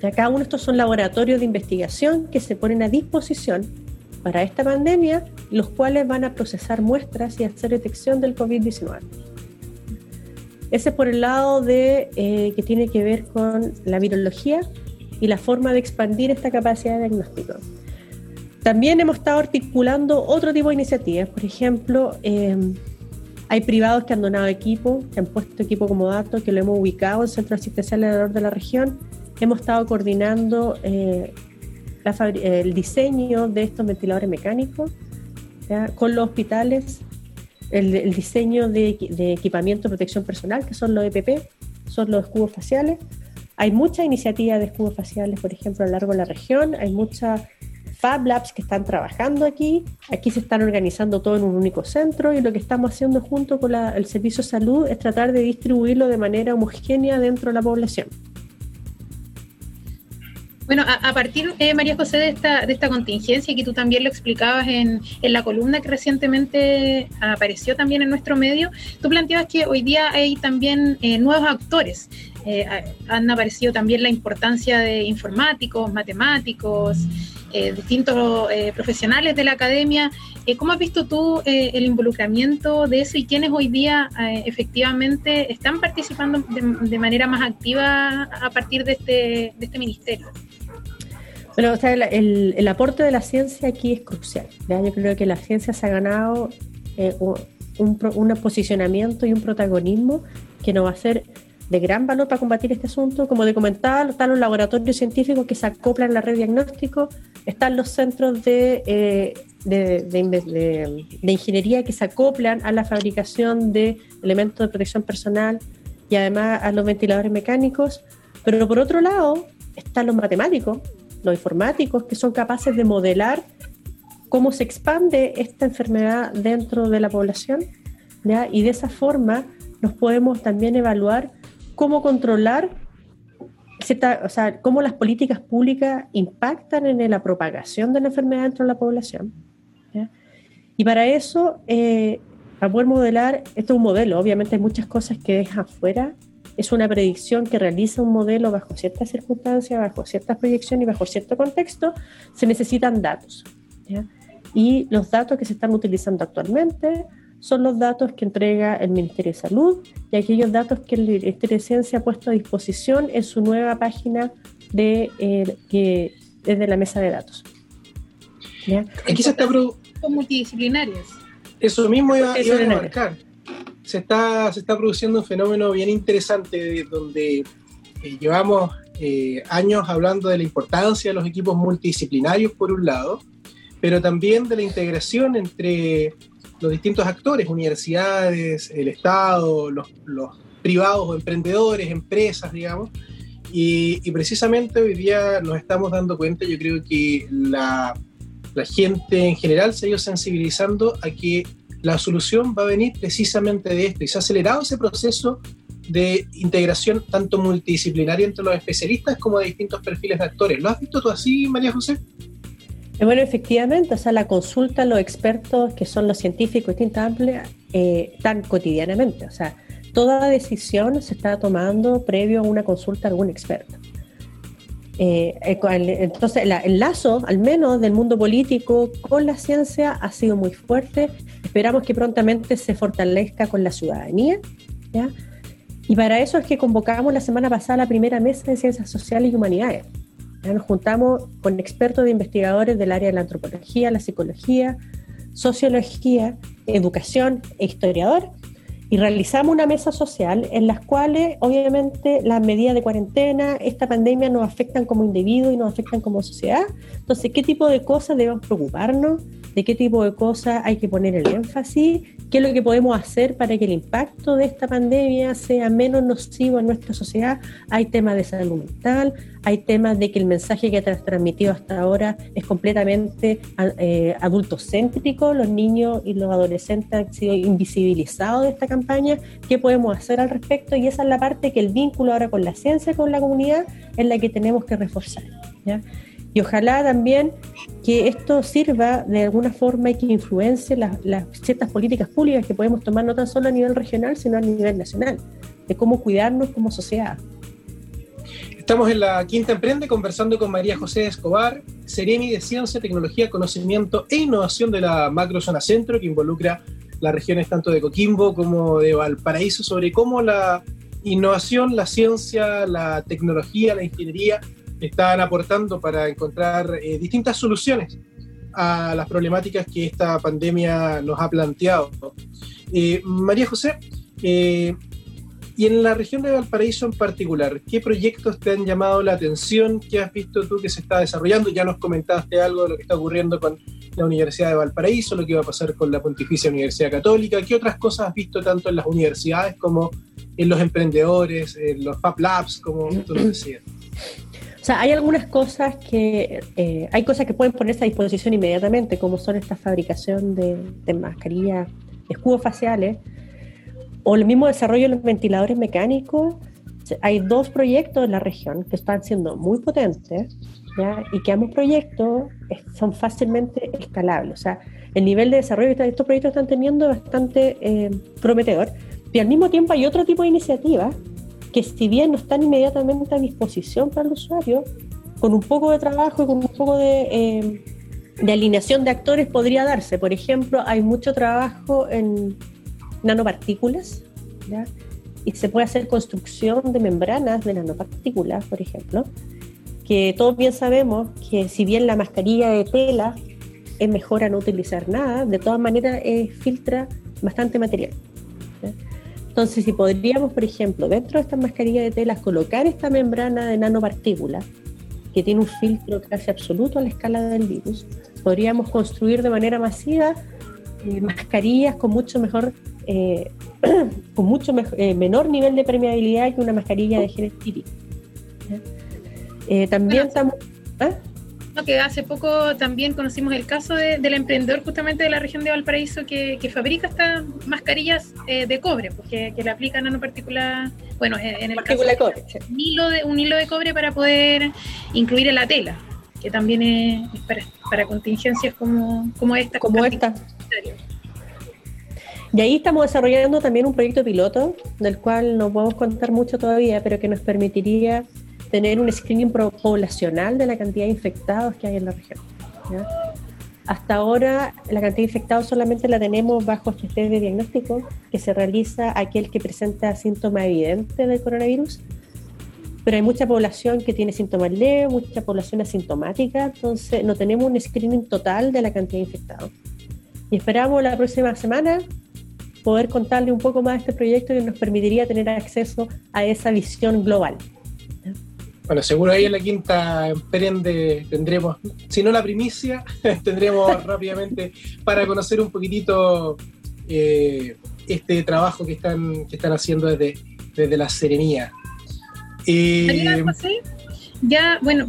cada uno de estos son laboratorios de investigación que se ponen a disposición para esta pandemia, los cuales van a procesar muestras y hacer detección del COVID-19. Ese es por el lado de eh, que tiene que ver con la virología y la forma de expandir esta capacidad de diagnóstico. También hemos estado articulando otro tipo de iniciativas, por ejemplo, em, hay privados que han donado equipo, que han puesto equipo como dato, que lo hemos ubicado en centros asistenciales alrededor de la región hemos estado coordinando eh, el diseño de estos ventiladores mecánicos con los hospitales, el, diseño de, equipamiento de protección personal, que son los EPP, son los escudos faciales. Hay muchas iniciativas de escudos faciales, por ejemplo, a lo largo de la región. Hay muchas Fab Labs que están trabajando aquí. Aquí se están organizando todo en un único centro y lo que estamos haciendo junto con el Servicio de Salud es tratar de distribuirlo de manera homogénea dentro de la población. Bueno, a, partir, eh, María José, de esta, de esta contingencia, que tú también lo explicabas en, en, la columna que recientemente apareció también en nuestro medio, tú planteabas que hoy día hay también eh, nuevos actores. Eh, han aparecido también la importancia de informáticos, matemáticos, distintos profesionales de la academia. ¿Cómo has visto tú el involucramiento de eso y quiénes hoy día efectivamente están participando de, de, manera más activa a partir de este, de este ministerio? Bueno, el, el, aporte de la ciencia aquí es crucial. Yo creo que la ciencia se ha ganado eh, un, un, posicionamiento y un protagonismo que nos va a ser de gran valor para combatir este asunto. Como de comentar, están los laboratorios científicos que se acoplan a la red diagnóstico, están los centros eh, de, de, ingeniería que se acoplan a la fabricación de elementos de protección personal y además a los ventiladores mecánicos. Pero por otro lado, están los matemáticos, los informáticos, que son capaces de modelar cómo se expande esta enfermedad dentro de la población, y de esa forma nos podemos también evaluar cómo controlar, o sea, cómo las políticas públicas impactan en la propagación de la enfermedad dentro de la población. Y para eso, eh, para poder modelar, esto es un modelo, obviamente hay muchas cosas que dejan fuera es una predicción que realiza un modelo bajo ciertas circunstancias, bajo ciertas proyecciones y bajo cierto contexto, se necesitan datos. Y los datos que se están utilizando actualmente son los datos que entrega el Ministerio de Salud y aquellos datos que el Ministerio de Ciencia ha puesto a disposición en su nueva página de, eh, que desde la mesa de datos. Aquí se está multidisciplinarias. Eso mismo iba, iba a marcar se está, se está produciendo un fenómeno bien interesante donde eh, llevamos eh, años hablando de la importancia de los equipos multidisciplinarios por un lado, pero también de la integración entre los distintos actores, universidades, el Estado, los, los privados o emprendedores, empresas, digamos. Y, precisamente hoy día nos estamos dando cuenta, yo creo que la, la gente en general se ha ido sensibilizando a que la solución va a venir precisamente de esto y se ha acelerado ese proceso de integración tanto multidisciplinaria entre los especialistas como de distintos perfiles de actores. ¿Lo has visto tú así, María José? Eh, bueno, efectivamente, o sea, la consulta a los expertos, que son los científicos distintas eh, tan cotidianamente. O sea, toda decisión se está tomando previo a una consulta a algún experto. Eh, entonces, el lazo, al menos, del mundo político con la ciencia ha sido muy fuerte. Esperamos que prontamente se fortalezca con la ciudadanía. Y para eso es que convocamos la semana pasada la primera mesa de ciencias sociales y humanidades. Nos juntamos con expertos de investigadores del área de la antropología, la psicología, sociología, educación e historiador y realizamos una mesa social en las cuales obviamente las medidas de cuarentena, esta pandemia nos afectan como individuos y nos afectan como sociedad. Entonces, ¿qué tipo de cosas debemos preocuparnos? ¿De qué tipo de cosas hay que poner el énfasis? ¿Qué es lo que podemos hacer para que el impacto de esta pandemia sea menos nocivo en nuestra sociedad? Hay temas de salud mental, hay temas de que el mensaje que ha transmitido hasta ahora es completamente eh, adultocéntrico, los niños y los adolescentes han sido invisibilizados de esta campaña, ¿qué podemos hacer al respecto? Y esa es la parte que el vínculo ahora con la ciencia, con la comunidad, es la que tenemos que reforzar. Y ojalá también que esto sirva de alguna forma y que influencie las, las ciertas políticas públicas que podemos tomar no tan solo a nivel regional, sino a nivel nacional, de cómo cuidarnos como sociedad. Estamos en la Quinta Emprende conversando con María José Escobar, Seremi de Ciencia, Tecnología, Conocimiento e Innovación de la Macrozona Centro, que involucra las regiones tanto de Coquimbo como de Valparaíso, sobre cómo la innovación, la ciencia, la tecnología, la ingeniería están aportando para encontrar eh, distintas soluciones a las problemáticas que esta pandemia nos ha planteado. Eh, María José, eh, y en la región de Valparaíso en particular, ¿qué proyectos te han llamado la atención? ¿Qué has visto tú que se está desarrollando? Ya nos comentaste algo de lo que está ocurriendo con la Universidad de Valparaíso, lo que va a pasar con la Pontificia Universidad Católica. ¿Qué otras cosas has visto tanto en las universidades como en los emprendedores, en los Fab Labs, como tú lo decías? O sea, hay algunas cosas que, eh, hay cosas que pueden ponerse a disposición inmediatamente, como son esta fabricación de, de mascarillas, escudos faciales, o el mismo desarrollo de los ventiladores mecánicos. Hay dos proyectos en la región que están siendo muy potentes y que ambos proyectos son fácilmente escalables. O sea, el nivel de desarrollo que estos proyectos están teniendo es bastante eh, prometedor. Y al mismo tiempo hay otro tipo de iniciativas que si bien no están inmediatamente a disposición para el usuario, con un poco de trabajo y con un poco de, eh, de alineación de actores podría darse. Por ejemplo, hay mucho trabajo en nanopartículas, y se puede hacer construcción de membranas de nanopartículas, por ejemplo, que todos bien sabemos que si bien la mascarilla de tela es mejor a no utilizar nada, de todas maneras filtra bastante material. Entonces, si podríamos, por ejemplo, dentro de esta mascarilla de tela colocar esta membrana de nanopartículas, que tiene un filtro casi absoluto a la escala del virus, podríamos construir de manera masiva eh, mascarillas con mucho mejor eh, con mucho eh, menor nivel de permeabilidad que una mascarilla de gel eh, también estamos... ¿ah? que hace poco también conocimos el caso del emprendedor justamente de la región de Valparaíso que, fabrica estas mascarillas de cobre, porque que le aplican nanopartículas, bueno, en el caso de cobre, un, hilo de, un hilo de cobre para poder incluir en la tela, que también es, para, contingencias como, como esta. Como esta. Y ahí estamos desarrollando también un proyecto piloto, del cual no podemos contar mucho todavía, pero que nos permitiría tener un screening poblacional de la cantidad de infectados que hay en la región. Hasta ahora la cantidad de infectados solamente la tenemos bajo este test de diagnóstico que se realiza aquel que presenta síntomas evidentes del coronavirus, pero hay mucha población que tiene síntomas leves, mucha población asintomática, entonces no tenemos un screening total de la cantidad de infectados. Y esperamos la próxima semana poder contarle un poco más de este proyecto que nos permitiría tener acceso a esa visión global. Bueno, seguro ahí en la quinta emprende tendremos, si no la primicia, tendremos rápidamente para conocer un poquitito eh, este trabajo que están, que están haciendo desde, desde la Serenía. Eh, ya, bueno,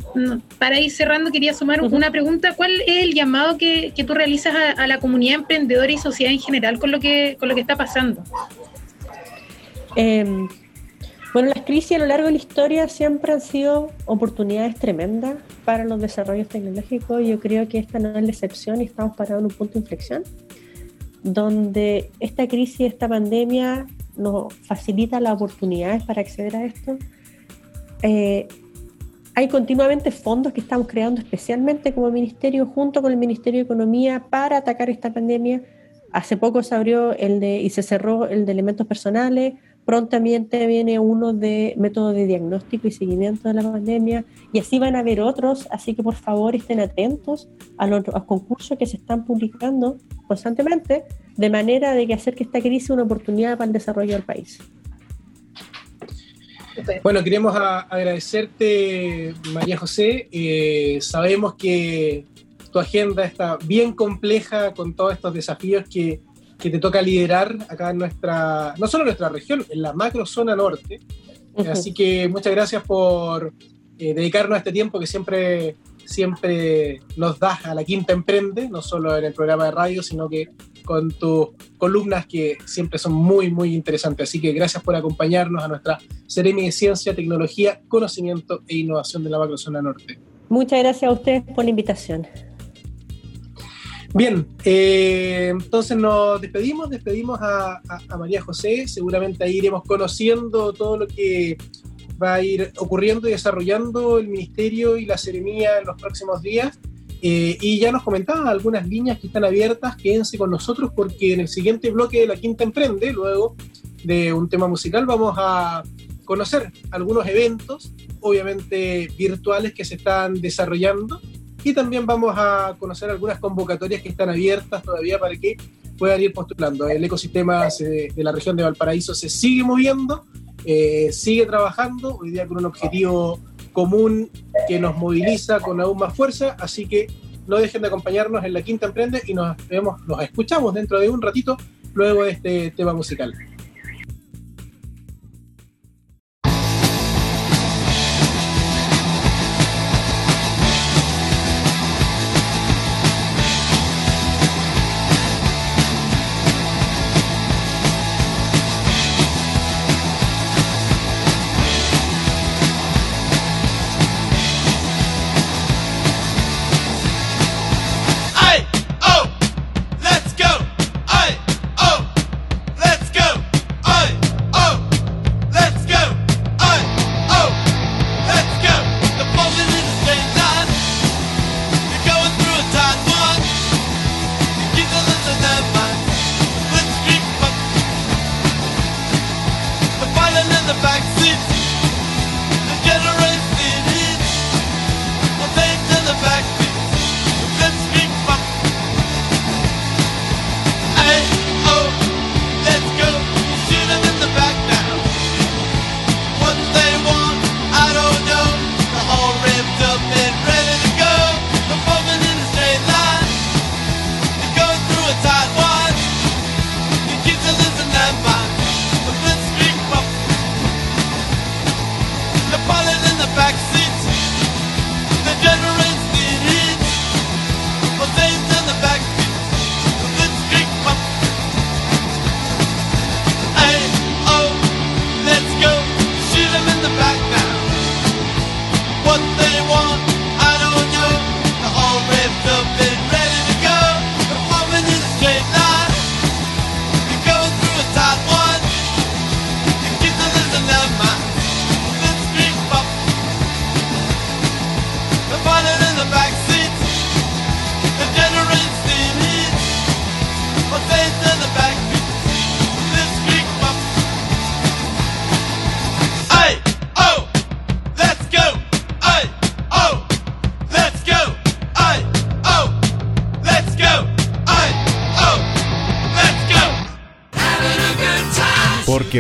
para ir cerrando, quería sumar una pregunta. ¿Cuál es el llamado que, tú realizas a, la comunidad emprendedora y sociedad en general con lo que, con lo que está pasando? Em, bueno, las crisis a lo largo de la historia siempre han sido oportunidades tremendas para los desarrollos tecnológicos. Yo creo que esta no es la excepción y estamos parados en un punto de inflexión, donde esta crisis, esta pandemia nos facilita las oportunidades para acceder a esto. Eh, hay continuamente fondos que estamos creando especialmente como ministerio junto con el Ministerio de Economía para atacar esta pandemia. Hace poco se abrió el de y se cerró el de elementos personales. Prontamente viene uno de método de diagnóstico y seguimiento de la pandemia y así van a haber otros, así que por favor estén atentos a los, a los concursos que se están publicando constantemente de manera de que hacer que esta crisis una oportunidad para el desarrollo del país. Bueno, queremos a- agradecerte, María José. Eh, sabemos que tu agenda está bien compleja con todos estos desafíos que, que te toca liderar acá en nuestra, no solo en nuestra región, en la macro zona norte. Así que muchas gracias por eh, dedicarnos a este tiempo que siempre, siempre nos das a la Quinta Emprende, no solo en el programa de radio, sino que con tus columnas que siempre son muy, muy interesantes. Así que gracias por acompañarnos a nuestra Seremi de Ciencia, Tecnología, Conocimiento e Innovación de la Macrozona Norte. Muchas gracias a ustedes por la invitación. Bien, eh, entonces nos despedimos, despedimos a, a- a María José, seguramente ahí iremos conociendo todo lo que va a ir ocurriendo y desarrollando el Ministerio y la Seremía en los próximos días. Eh, y ya nos comentaba algunas líneas que están abiertas, quédense con nosotros porque en el siguiente bloque de la Quinta Emprende, luego de un tema musical, vamos a conocer algunos eventos, obviamente virtuales, que se están desarrollando y también vamos a conocer algunas convocatorias que están abiertas todavía para que puedan ir postulando. El ecosistema de la región de Valparaíso se sigue moviendo, eh, sigue trabajando, hoy día con un objetivo común que nos moviliza con aún más fuerza, así que no dejen de acompañarnos en la Quinta Emprende y nos vemos, nos escuchamos dentro de un ratito luego de este tema musical.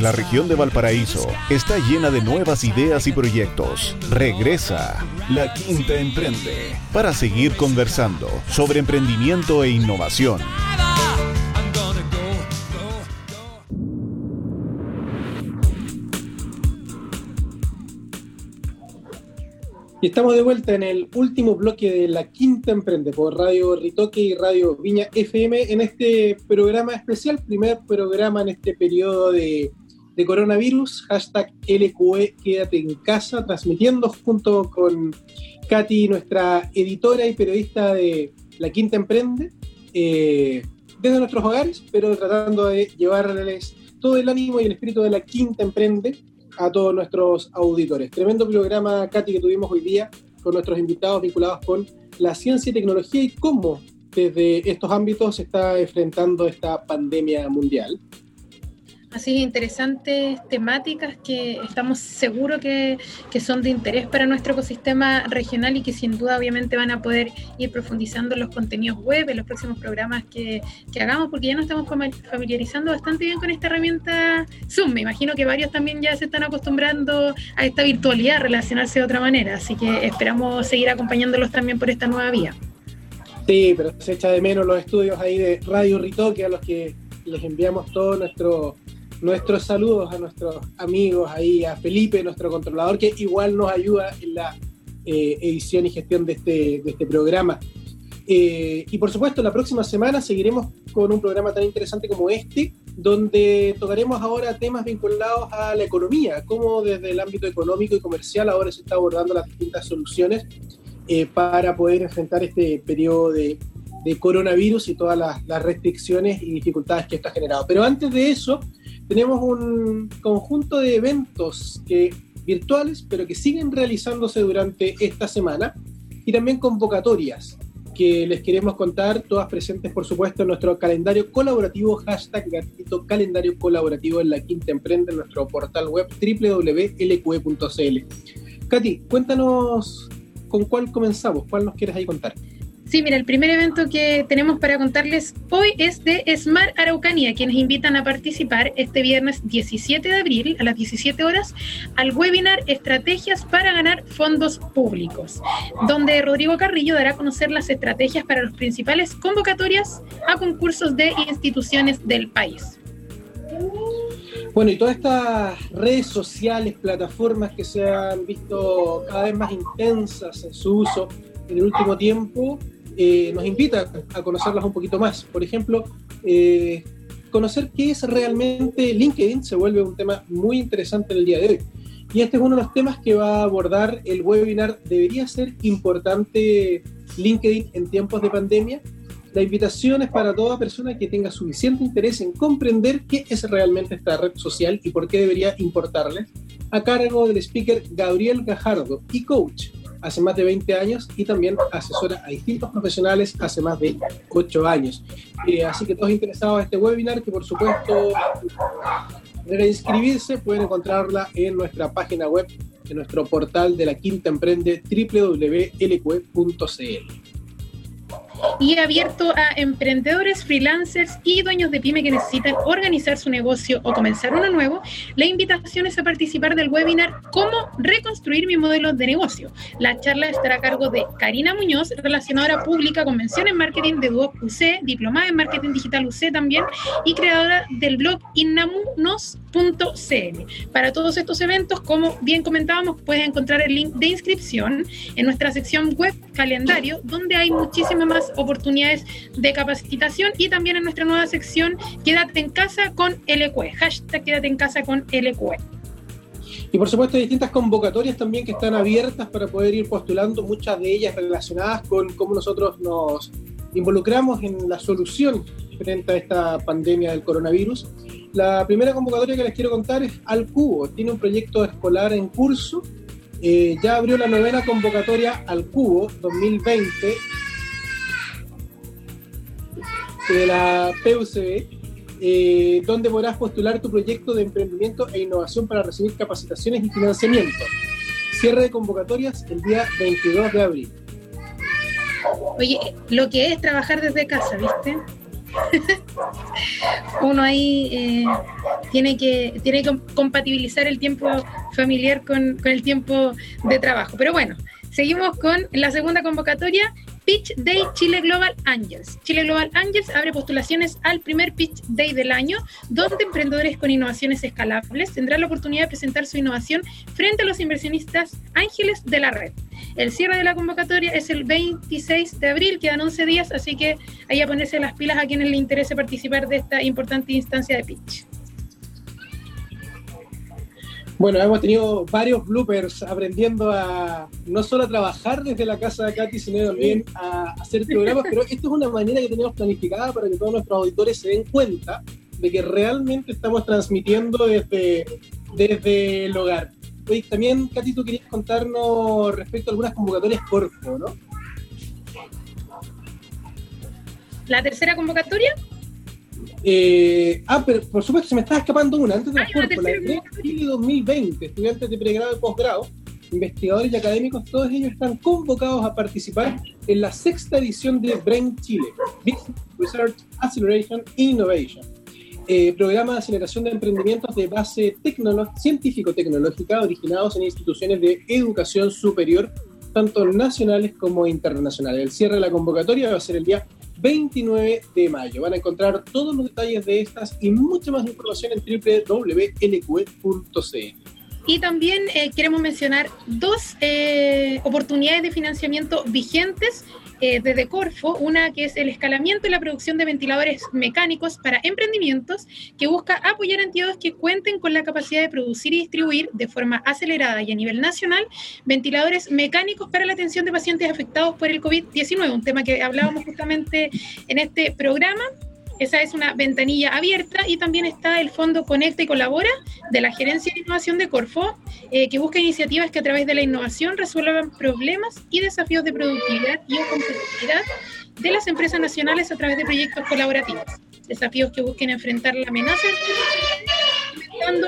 La región de Valparaíso está llena de nuevas ideas y proyectos. Regresa La Quinta Emprende para seguir conversando sobre emprendimiento e innovación. Y estamos de vuelta en el último bloque de la Quinta Emprende por Radio Ritoque y Radio Viña FM en este programa especial, primer programa en este periodo de, de coronavirus, hashtag LQE Quédate en casa, transmitiendo junto con Katy, nuestra editora y periodista de La Quinta Emprende, eh, desde nuestros hogares, pero tratando de llevarles todo el ánimo y el espíritu de La Quinta Emprende a todos nuestros auditores. Tremendo programa, Katy, que tuvimos hoy día con nuestros invitados vinculados con la ciencia y tecnología y cómo desde estos ámbitos se está enfrentando esta pandemia mundial. Así interesantes temáticas que estamos seguros que, que, son de interés para nuestro ecosistema regional y que sin duda obviamente van a poder ir profundizando en los contenidos web, en los próximos programas que, que hagamos, porque ya nos estamos familiarizando bastante bien con esta herramienta Zoom. Me imagino que varios también ya se están acostumbrando a esta virtualidad, a relacionarse de otra manera, así que esperamos seguir acompañándolos también por esta nueva vía. Sí, pero se echa de menos los estudios ahí de Radio Ritoque a los que les enviamos todo nuestro nuestros saludos a nuestros amigos ahí, a Felipe, nuestro controlador, que igual nos ayuda en la eh, edición y gestión de este, de este programa. Eh, y por supuesto, la próxima semana seguiremos con un programa tan interesante como este, donde tocaremos ahora temas vinculados a la economía, cómo desde el ámbito económico y comercial ahora se está abordando las distintas soluciones eh, para poder enfrentar este periodo de, de coronavirus y todas las, las, restricciones y dificultades que esto ha generado. Pero antes de eso, tenemos un conjunto de eventos que, virtuales, pero que siguen realizándose durante esta semana y también convocatorias que les queremos contar, todas presentes por supuesto en nuestro calendario colaborativo, hashtag gatito calendario colaborativo en la Quinta Emprende, en nuestro portal web www.lqe.cl. Katy, cuéntanos con cuál comenzamos, cuál nos quieres ahí contar. Sí, mira, el primer evento que tenemos para contarles hoy es de Smart Araucanía, quienes invitan a participar este viernes 17 de abril a las 17 horas al webinar Estrategias para ganar fondos públicos, donde Rodrigo Carrillo dará a conocer las estrategias para las principales convocatorias a concursos de instituciones del país. Bueno, y todas estas redes sociales, plataformas que se han visto cada vez más intensas en su uso en el último tiempo, eh, nos invita a conocerlas un poquito más. Por ejemplo, eh, conocer qué es realmente LinkedIn se vuelve un tema muy interesante en el día de hoy. Y este es uno de los temas que va a abordar el webinar. ¿Debería ser importante LinkedIn en tiempos de pandemia? La invitación es para toda persona que tenga suficiente interés en comprender qué es realmente esta red social y por qué debería importarle, a cargo del speaker Gabriel Gajardo y coach hace más de 20 años y también asesora a distintos profesionales hace más de 8 años. Eh, así que todos interesados en este webinar, que por supuesto, de inscribirse, pueden encontrarla en nuestra página web, en nuestro portal de la Quinta Emprende, www.lqe.cl y abierto a emprendedores, freelancers y dueños de pyme que necesitan organizar su negocio o comenzar uno nuevo. La invitación es a participar del webinar Cómo reconstruir mi modelo de negocio. La charla estará a cargo de Karina Muñoz, relacionadora pública, convención en marketing de Duoc UC, diplomada en marketing digital UC también y creadora del blog innamunos.cl. Para todos estos eventos, como bien comentábamos, puedes encontrar el link de inscripción en nuestra sección web calendario, donde hay muchísimas más oportunidades de capacitación y también en nuestra nueva sección Quédate en casa con LQE, hashtag Quédate en casa con LQE. Y por supuesto hay distintas convocatorias también que están abiertas para poder ir postulando, muchas de ellas relacionadas con cómo nosotros nos involucramos en la solución frente a esta pandemia del coronavirus. La primera convocatoria que les quiero contar es Al Cubo, tiene un proyecto escolar en curso, eh, ya abrió la novena convocatoria Al Cubo 2020 de la PUCB, eh, donde podrás postular tu proyecto de emprendimiento e innovación para recibir capacitaciones y financiamiento. Cierre de convocatorias el día 22 de abril. Oye, lo que es trabajar desde casa, ¿viste? Uno ahí eh, tiene, que, tiene que compatibilizar el tiempo familiar con, con el tiempo de trabajo. Pero bueno, seguimos con la segunda convocatoria Pitch Day Chile Global Angels. Chile Global Angels abre postulaciones al primer Pitch Day del año, donde emprendedores con innovaciones escalables tendrán la oportunidad de presentar su innovación frente a los inversionistas ángeles de la red. El cierre de la convocatoria es el 26 de abril, quedan 11 días, así que ahí a ponerse las pilas a quienes les interese participar de esta importante instancia de pitch. Bueno, hemos tenido varios bloopers aprendiendo a no solo a trabajar desde la casa de Katy, sino también a hacer programas, pero esto es una manera que tenemos planificada para que todos nuestros auditores se den cuenta de que realmente estamos transmitiendo desde desde el hogar. Oye, también, Katy, tú querías contarnos respecto a algunas convocatorias Corfo, ¿no? La tercera convocatoria, Eh, ah, pero por supuesto, se me estaba escapando una antes de la una Corfo, la de Chile 2020, estudiantes de pregrado y posgrado, investigadores y académicos, todos ellos están convocados a participar en la sexta edición de Brain Chile, Business Research Acceleration Innovation, eh, programa de aceleración de emprendimientos de base científico-tecnológica originados en instituciones de educación superior, tanto nacionales como internacionales. El cierre de la convocatoria va a ser el día 29 de mayo. Van a encontrar todos los detalles de estas y mucha más información en www.lqe.cl. Y también eh, queremos mencionar dos eh, oportunidades de financiamiento vigentes eh, desde Corfo, una que es el escalamiento y la producción de ventiladores mecánicos para emprendimientos, que busca apoyar a entidades que cuenten con la capacidad de producir y distribuir de forma acelerada y a nivel nacional ventiladores mecánicos para la atención de pacientes afectados por el COVID-19, un tema que hablábamos justamente en este programa. Esa es una ventanilla abierta y también está el Fondo Conecta y Colabora de la Gerencia de Innovación de Corfo, eh, que busca iniciativas que a través de la innovación resuelvan problemas y desafíos de productividad y competitividad de las empresas nacionales a través de proyectos colaborativos. Desafíos que busquen enfrentar la amenaza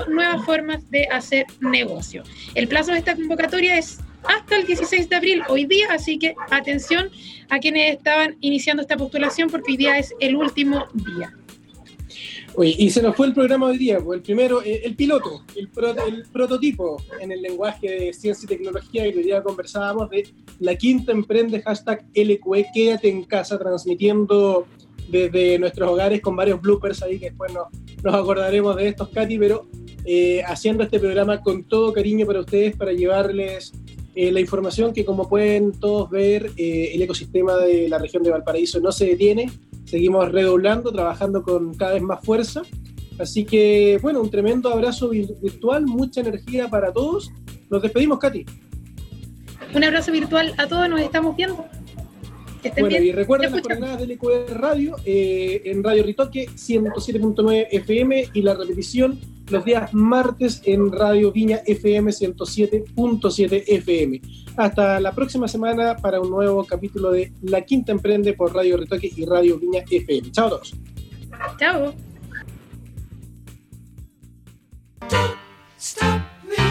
nuevas formas de hacer negocio. El plazo de esta convocatoria es hasta el 16 de abril, hoy día, así que atención a quienes estaban iniciando esta postulación porque hoy día es el último día. Oye, y se nos fue el programa hoy día, pues el primero, eh, el piloto, el, pro- el prototipo en el lenguaje de ciencia y tecnología, y hoy día conversábamos de la quinta emprende hashtag LQE, quédate en casa, transmitiendo desde nuestros hogares con varios bloopers ahí que después nos, nos acordaremos de estos, Katy, pero eh, haciendo este programa con todo cariño para ustedes, para llevarles eh, la información que como pueden todos ver, eh, el ecosistema de la región de Valparaíso no se detiene, seguimos redoblando, trabajando con cada vez más fuerza. Así que, bueno, un tremendo abrazo vir- virtual, mucha energía para todos. Nos despedimos, Katy. Un abrazo virtual a todos, nos estamos viendo. Que estén Bueno, bien. y recuerden las coordenadas del EQR Radio eh, en Radio Ritoque 107.9 FM y la repetición los días martes en Radio Viña FM 107.7 FM. Hasta la próxima semana para un nuevo capítulo de La Quinta Emprende por Radio Ritoque y Radio Viña FM. Chao a todos. Chao.